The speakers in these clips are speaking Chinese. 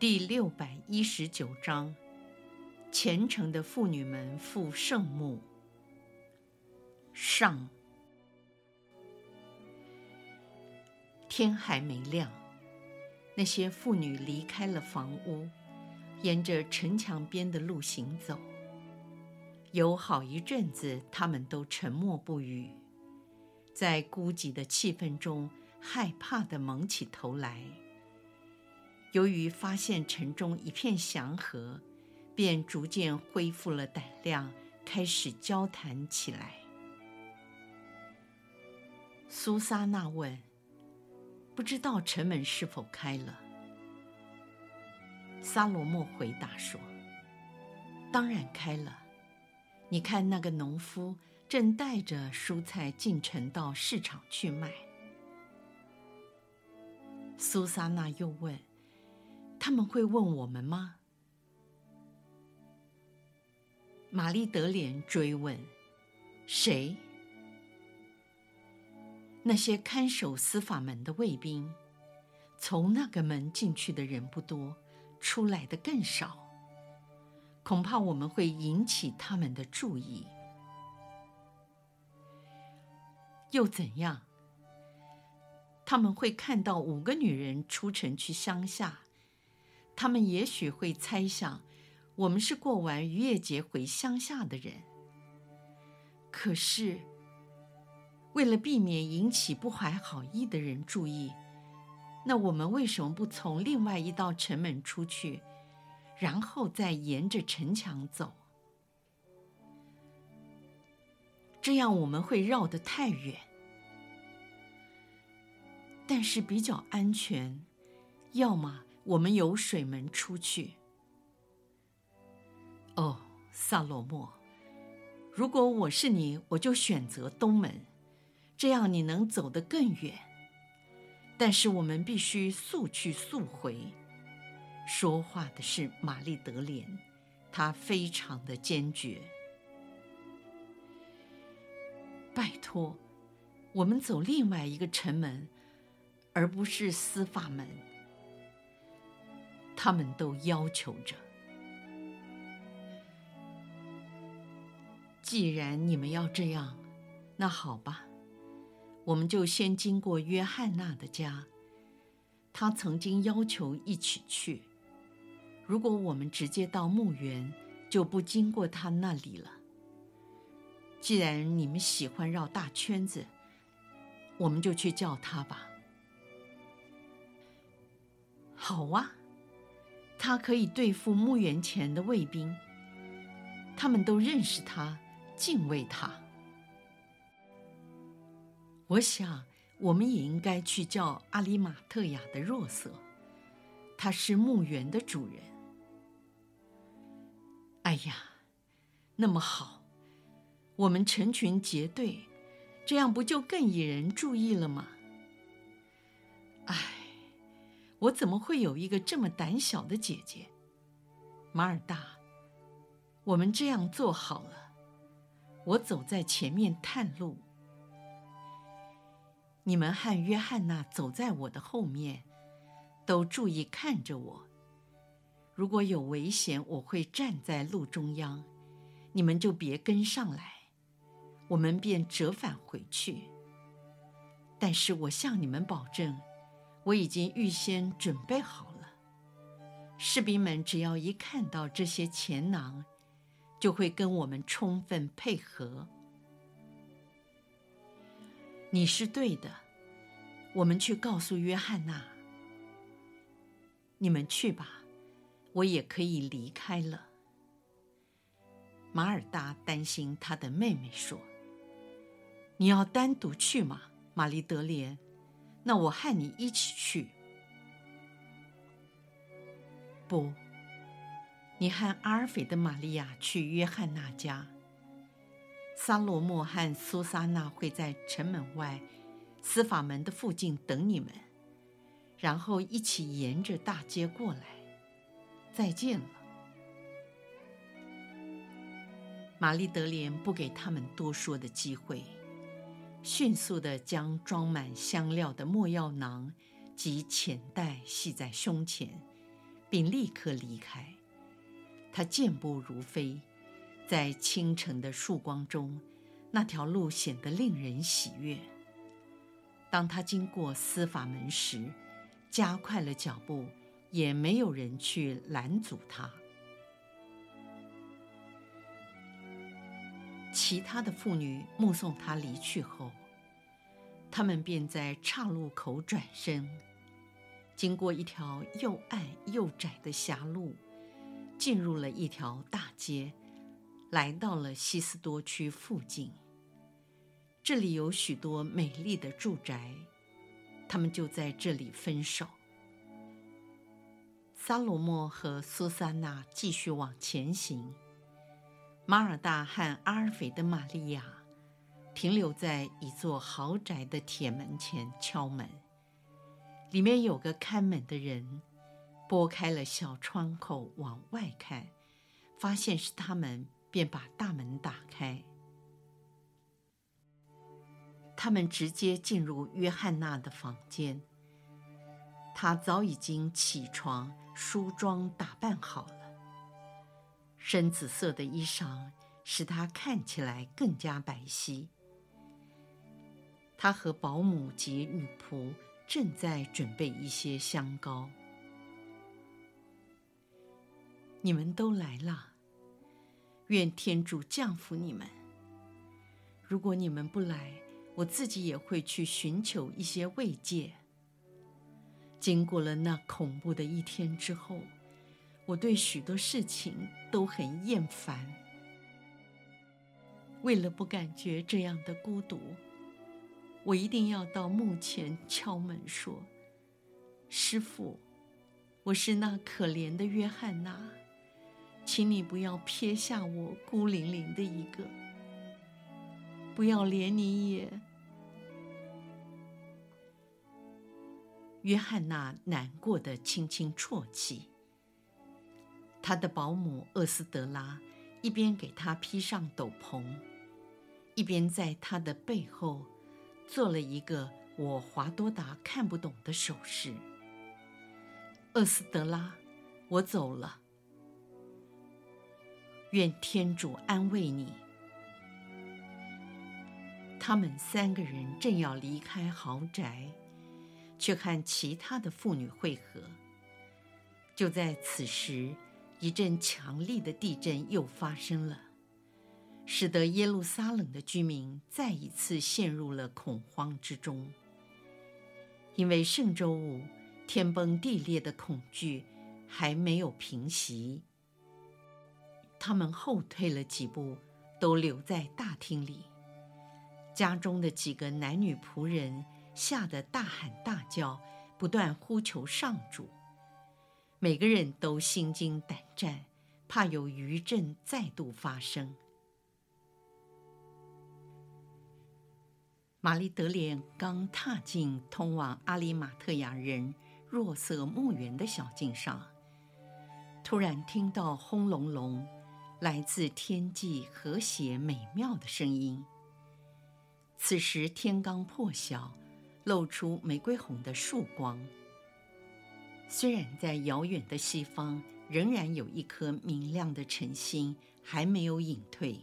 第六百一十九章，虔诚的妇女们赴圣墓。上，天还没亮，那些妇女离开了房屋，沿着城墙边的路行走。有好一阵子，他们都沉默不语，在孤寂的气氛中，害怕的蒙起头来。由于发现城中一片祥和，便逐渐恢复了胆量，开始交谈起来。苏萨娜问：“不知道城门是否开了？”萨罗莫回答说：“当然开了。你看，那个农夫正带着蔬菜进城到市场去卖。”苏萨娜又问。他们会问我们吗？玛丽德莲追问：“谁？”那些看守司法门的卫兵，从那个门进去的人不多，出来的更少。恐怕我们会引起他们的注意。又怎样？他们会看到五个女人出城去乡下。他们也许会猜想，我们是过完逾越节回乡下的人。可是，为了避免引起不怀好意的人注意，那我们为什么不从另外一道城门出去，然后再沿着城墙走？这样我们会绕得太远，但是比较安全。要么。我们由水门出去。哦，萨罗莫，如果我是你，我就选择东门，这样你能走得更远。但是我们必须速去速回。说话的是玛丽德莲，她非常的坚决。拜托，我们走另外一个城门，而不是司法门。他们都要求着。既然你们要这样，那好吧，我们就先经过约翰娜的家。他曾经要求一起去。如果我们直接到墓园，就不经过他那里了。既然你们喜欢绕大圈子，我们就去叫他吧。好啊。他可以对付墓园前的卫兵，他们都认识他，敬畏他。我想，我们也应该去叫阿里马特亚的若瑟，他是墓园的主人。哎呀，那么好，我们成群结队，这样不就更引人注意了吗？哎。我怎么会有一个这么胆小的姐姐？马尔大，我们这样做好了，我走在前面探路，你们和约翰娜走在我的后面，都注意看着我。如果有危险，我会站在路中央，你们就别跟上来，我们便折返回去。但是我向你们保证。我已经预先准备好了，士兵们只要一看到这些钱囊，就会跟我们充分配合。你是对的，我们去告诉约翰娜。你们去吧，我也可以离开了。马尔达担心他的妹妹说：“你要单独去吗，玛丽德莲？”那我和你一起去。不，你和阿尔斐的玛利亚去约翰那家。撒罗莫和苏萨那会在城门外司法门的附近等你们，然后一起沿着大街过来。再见了。玛丽德莲不给他们多说的机会，迅速地将装满香料的墨药囊及钱袋系在胸前，并立刻离开。他健步如飞。在清晨的曙光中，那条路显得令人喜悦。当他经过司法门时，加快了脚步，也没有人去拦阻他。其他的妇女目送他离去后，他们便在岔路口转身，经过一条又暗又窄的狭路，进入了一条大街。来到了西斯多区附近，这里有许多美丽的住宅，他们就在这里分手。萨罗莫和苏珊娜继续往前行，马尔大和阿尔斐的玛利亚停留在一座豪宅的铁门前敲门，里面有个看门的人，拨开了小窗口往外看，发现是他们。便把大门打开，他们直接进入约翰娜的房间。她早已经起床、梳妆、打扮好了，深紫色的衣裳使她看起来更加白皙。她和保姆及女仆正在准备一些香膏。你们都来了。愿天主降福你们。如果你们不来，我自己也会去寻求一些慰藉。经过了那恐怖的一天之后，我对许多事情都很厌烦。为了不感觉这样的孤独，我一定要到墓前敲门说：“师父，我是那可怜的约翰娜。”请你不要撇下我孤零零的一个，不要连你也。约翰娜难过的轻轻啜泣。他的保姆厄斯德拉一边给他披上斗篷，一边在他的背后做了一个我华多达看不懂的手势。厄斯德拉，我走了。愿天主安慰你。他们三个人正要离开豪宅，去和其他的妇女会合。就在此时，一阵强力的地震又发生了，使得耶路撒冷的居民再一次陷入了恐慌之中。因为圣周五天崩地裂的恐惧还没有平息。他们后退了几步，都留在大厅里。家中的几个男女仆人吓得大喊大叫，不断呼求上主。每个人都心惊胆战，怕有余震再度发生。玛丽德莲刚踏进通往阿里马特亚人若瑟墓园的小径上，突然听到轰隆隆。来自天际和谐美妙的声音。此时天刚破晓，露出玫瑰红的曙光。虽然在遥远的西方仍然有一颗明亮的晨星还没有隐退，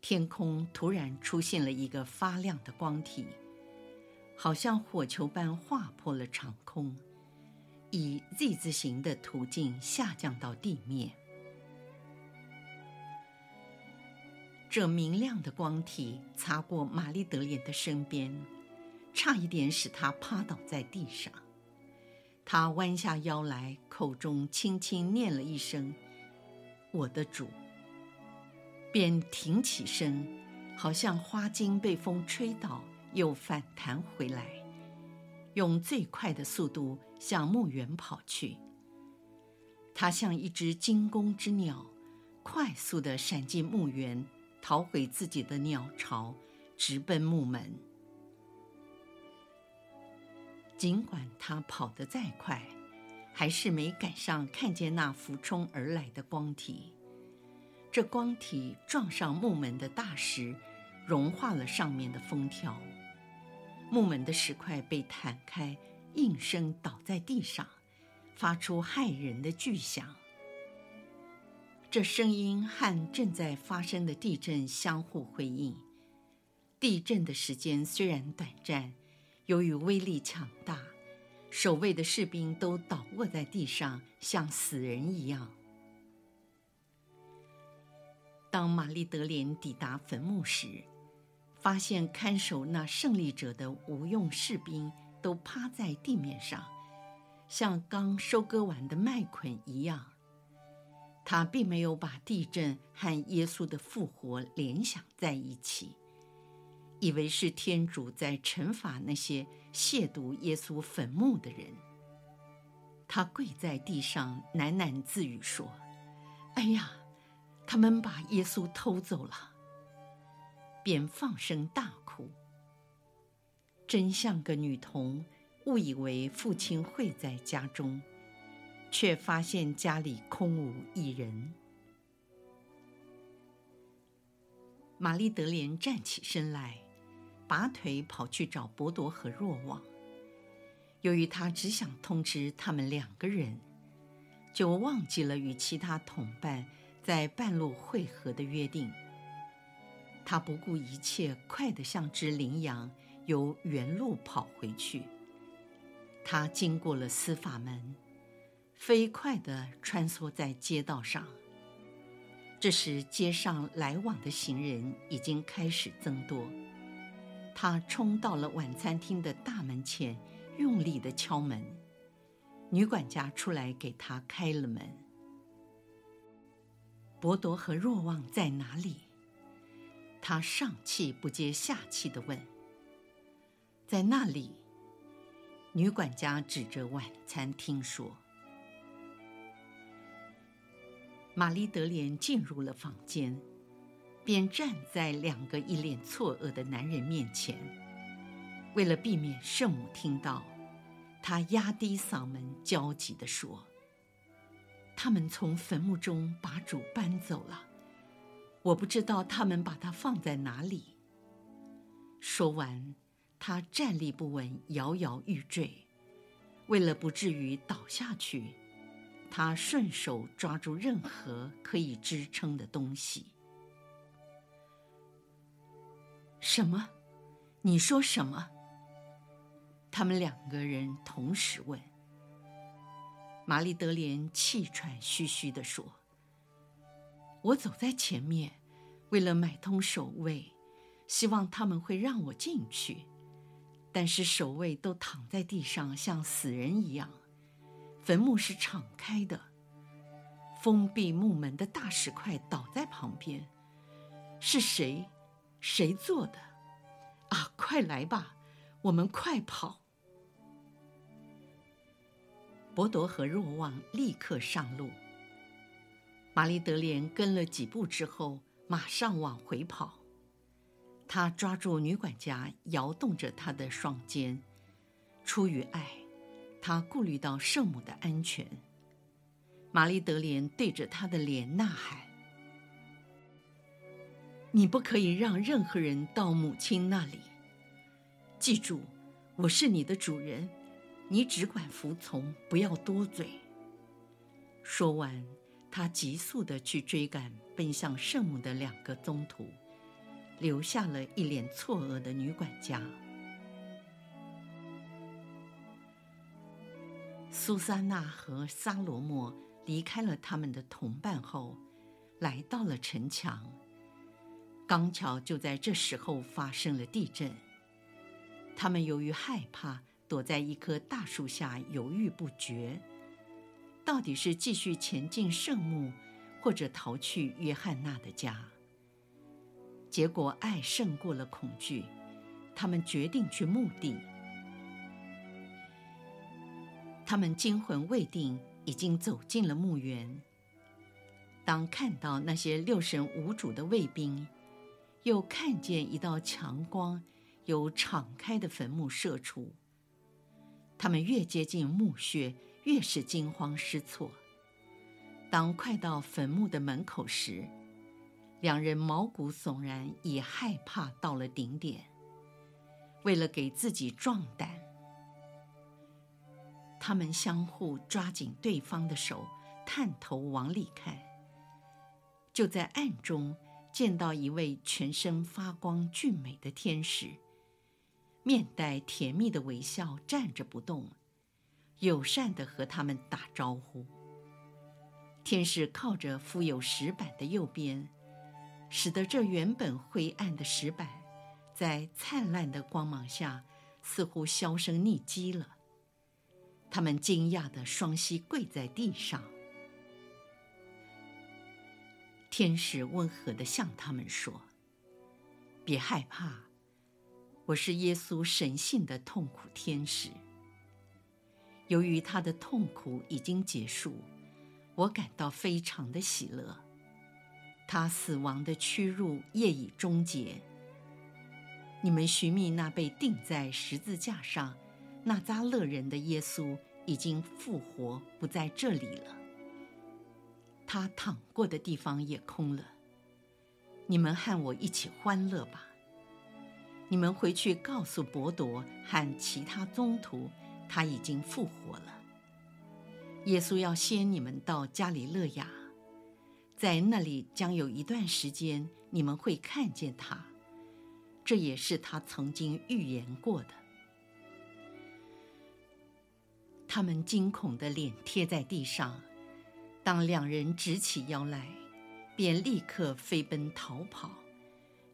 天空突然出现了一个发亮的光体，好像火球般划破了长空，以 Z 字形的途径下降到地面。这明亮的光体擦过玛丽德莲的身边，差一点使她趴倒在地上。他弯下腰来，口中轻轻念了一声：“我的主”，便挺起身，好像花茎被风吹倒，又反弹回来，用最快的速度向墓园跑去。他像一只惊弓之鸟，快速地闪进墓园，逃回自己的鸟巢，直奔墓门。尽管他跑得再快，还是没赶上看见那俯冲而来的光体。这光体撞上木门的大石，融化了上面的封条，木门的石块被弹开，应声倒在地上。发出骇人的巨响，这声音和正在发生的地震相互辉映。地震的时间虽然短暂，由于威力强大，守卫的士兵都倒卧在地上，像死人一样。当玛丽德莲抵达坟墓时，发现看守那胜利者的无用士兵都趴在地面上。像刚收割完的麦捆一样，他并没有把地震和耶稣的复活联想在一起，以为是天主在惩罚那些亵渎耶稣坟墓的人。他跪在地上喃喃自语说：“哎呀，他们把耶稣偷走了！”便放声大哭，真像个女童。误以为父亲会在家中，却发现家里空无一人。玛丽德莲站起身来，拔腿跑去找博多和若望。由于他只想通知他们两个人，就忘记了与其他同伴在半路会合的约定。他不顾一切，快得像只羚羊，由原路跑回去。他经过了司法门，飞快地穿梭在街道上。这时，街上来往的行人已经开始增多。他冲到了晚餐厅的大门前，用力地敲门。女管家出来给他开了门。博多和若望在哪里？他上气不接下气地问。在那里。女管家指着晚餐厅说：“玛丽德莲进入了房间，便站在两个一脸错愕的男人面前。为了避免圣母听到，他压低嗓门焦急地说：‘他们从坟墓中把主搬走了，我不知道他们把他放在哪里。’说完。”他站立不稳，摇摇欲坠。为了不至于倒下去，他顺手抓住任何可以支撑的东西。什么？你说什么？他们两个人同时问。玛丽德莲气喘吁吁地说：“我走在前面，为了买通守卫，希望他们会让我进去。”但是守卫都躺在地上，像死人一样。坟墓是敞开的，封闭墓门的大石块倒在旁边。是谁？谁做的？啊，快来吧，我们快跑！博多和若望立刻上路。玛丽德莲跟了几步之后，马上往回跑。他抓住女管家，摇动着她的双肩。出于爱，他顾虑到圣母的安全。玛丽德莲对着他的脸呐喊：“你不可以让任何人到母亲那里。记住，我是你的主人，你只管服从，不要多嘴。”说完，他急速地去追赶奔向圣母的两个宗徒。留下了一脸错愕的女管家。苏珊娜和萨罗莫离开了他们的同伴后，来到了城墙。刚巧就在这时候发生了地震。他们由于害怕，躲在一棵大树下犹豫不决，到底是继续前进圣墓，或者逃去约翰娜的家。结果爱胜过了恐惧，他们决定去墓地。他们惊魂未定，已经走进了墓园。当看到那些六神无主的卫兵，又看见一道强光由敞开的坟墓射出，他们越接近墓穴，越是惊慌失措。当快到坟墓的门口时，两人毛骨悚然，已害怕到了顶点。为了给自己壮胆，他们相互抓紧对方的手，探头往里看。就在暗中见到一位全身发光、俊美的天使，面带甜蜜的微笑，站着不动，友善地和他们打招呼。天使靠着附有石板的右边，使得这原本灰暗的石板。在灿烂的光芒下，似乎销声匿迹了。他们惊讶地双膝跪在地上。天使温和地向他们说：“别害怕，我是耶稣神性的痛苦天使。由于他的痛苦已经结束，我感到非常的喜乐。他死亡的屈辱业已终结。”你们寻觅那被钉在十字架上纳扎勒人的耶稣，已经复活，不在这里了。他躺过的地方也空了。你们和我一起欢乐吧。你们回去告诉伯多和其他宗徒，他已经复活了。耶稣要先你们到加里勒亚，在那里将有一段时间，你们会看见他。这也是他曾经预言过的。他们惊恐的脸贴在地上，当两人直起腰来，便立刻飞奔逃跑，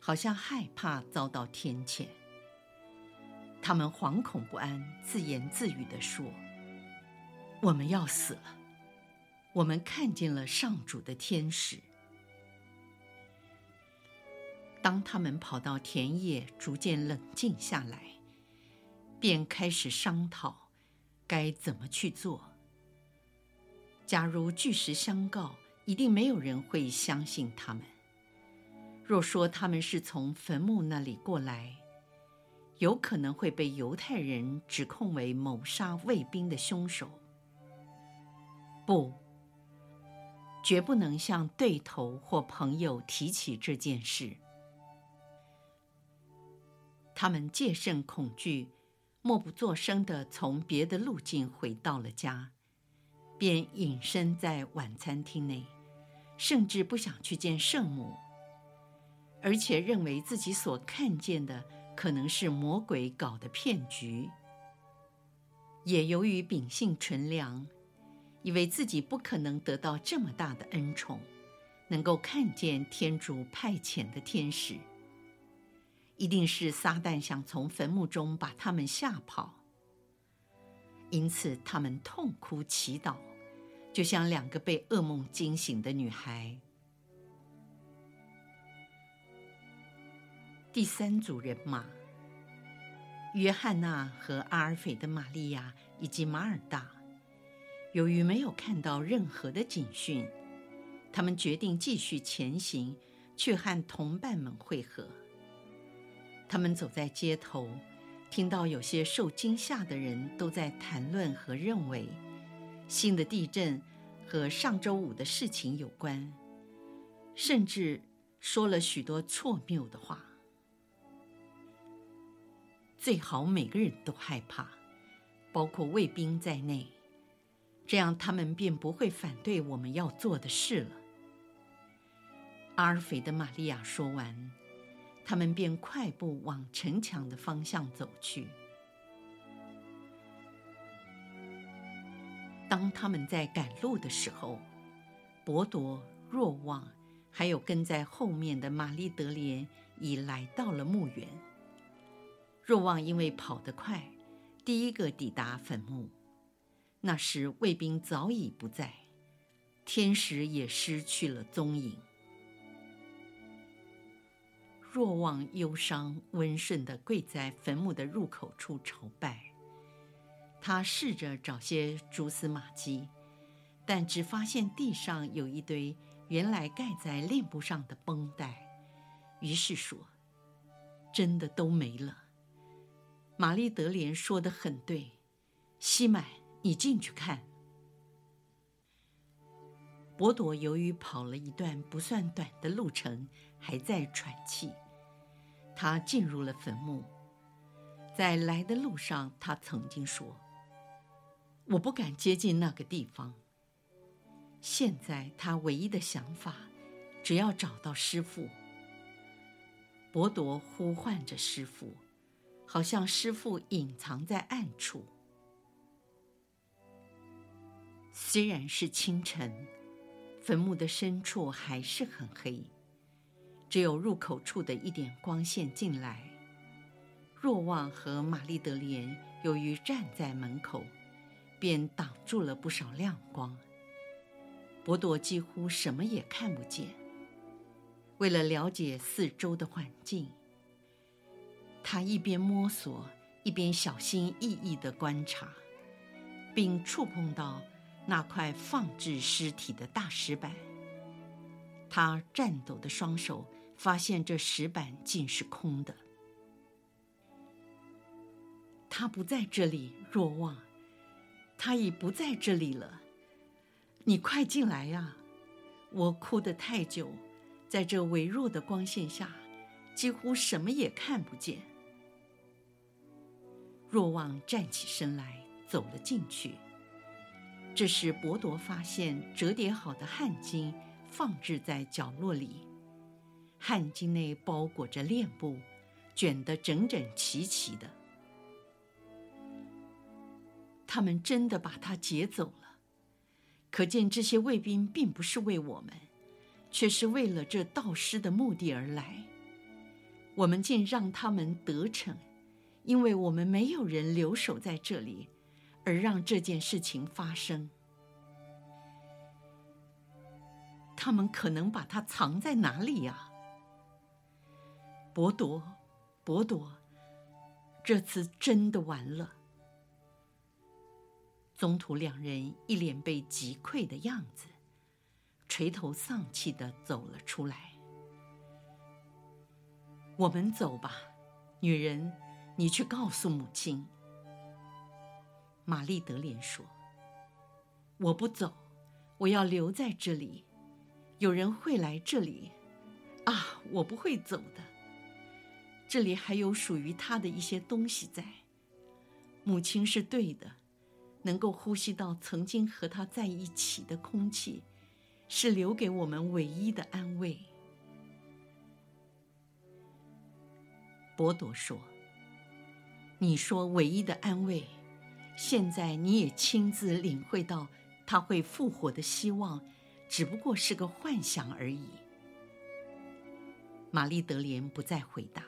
好像害怕遭到天谴。他们惶恐不安，自言自语地说：“我们要死了！我们看见了上主的天使。”当他们跑到田野，逐渐冷静下来，便开始商讨该怎么去做。假如据实相告，一定没有人会相信他们。若说他们是从坟墓那里过来，有可能会被犹太人指控为谋杀卫兵的凶手。不，绝不能向对头或朋友提起这件事。他们戒慎恐惧，默不作声地从别的路径回到了家，便隐身在晚餐厅内，甚至不想去见圣母，而且认为自己所看见的可能是魔鬼搞的骗局。也由于秉性纯良，以为自己不可能得到这么大的恩宠，能够看见天主派遣的天使。一定是撒旦想从坟墓中把他们吓跑，因此他们痛哭祈祷，就像两个被噩梦惊醒的女孩。第三组人马：约翰娜和阿尔斐的玛利亚以及马尔大。由于没有看到任何的警讯，他们决定继续前行，去和同伴们会合。他们走在街头，听到有些受惊吓的人都在谈论和认为，新的地震和上周五的事情有关，甚至说了许多错谬的话。最好每个人都害怕，包括卫兵在内，这样他们便不会反对我们要做的事了。阿尔斐的玛利亚说完。他们便快步往城墙的方向走去。当他们在赶路的时候，博多、若望，还有跟在后面的玛丽德莲已来到了墓园。若望因为跑得快，第一个抵达坟墓。那时卫兵早已不在，天使也失去了踪影。若望忧伤温顺地跪在坟墓的入口处朝拜，他试着找些蛛丝马迹，但只发现地上有一堆原来盖在链布上的绷带，于是说：“真的都没了。”玛丽德莲说的很对，西满，你进去看。伯朵由于跑了一段不算短的路程，还在喘气。他进入了坟墓，在来的路上，他曾经说：“我不敢接近那个地方。”现在他唯一的想法，只要找到师父。博多呼唤着师父，好像师父隐藏在暗处。虽然是清晨。坟墓的深处还是很黑，只有入口处的一点光线进来。若望和玛丽德莲由于站在门口，便挡住了不少亮光。博多几乎什么也看不见。为了了解四周的环境，他一边摸索，一边小心翼翼地观察，并触碰到。那块放置尸体的大石板，他颤抖的双手发现这石板竟是空的。他不在这里，若望，他已不在这里了。你快进来呀！我哭得太久，在这微弱的光线下，几乎什么也看不见。若望站起身来，走了进去。这时，伯朵发现折叠好的汗巾放置在角落里，汗巾内包裹着链布，卷得整整齐齐的。他们真的把他劫走了，可见这些卫兵并不是为我们，却是为了这盗尸的目的而来。我们竟让他们得逞，因为我们没有人留守在这里。而让这件事情发生，他们可能把它藏在哪里呀？伯朵，伯朵，这次真的完了。宗徒两人一脸被击溃的样子，垂头丧气地走了出来。我们走吧，女人，你去告诉母亲。玛丽德莲说：“我不走，我要留在这里。有人会来这里，啊，我不会走的。这里还有属于他的一些东西在。母亲是对的，能够呼吸到曾经和他在一起的空气，是留给我们唯一的安慰。”博多说：“你说唯一的安慰。”现在你也亲自领会到他会复活的希望，只不过是个幻想而已。玛丽德莲不再回答，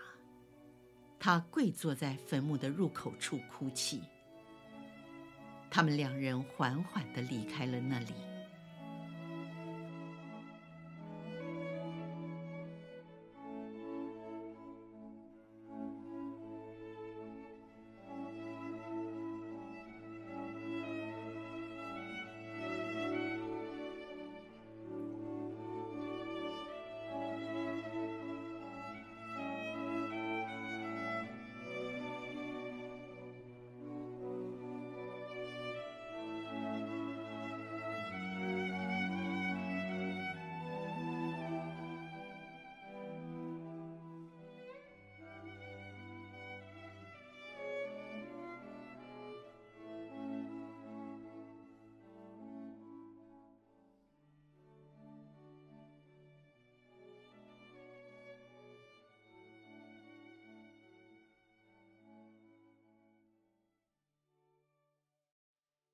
她跪坐在坟墓的入口处哭泣。他们两人缓缓地离开了那里。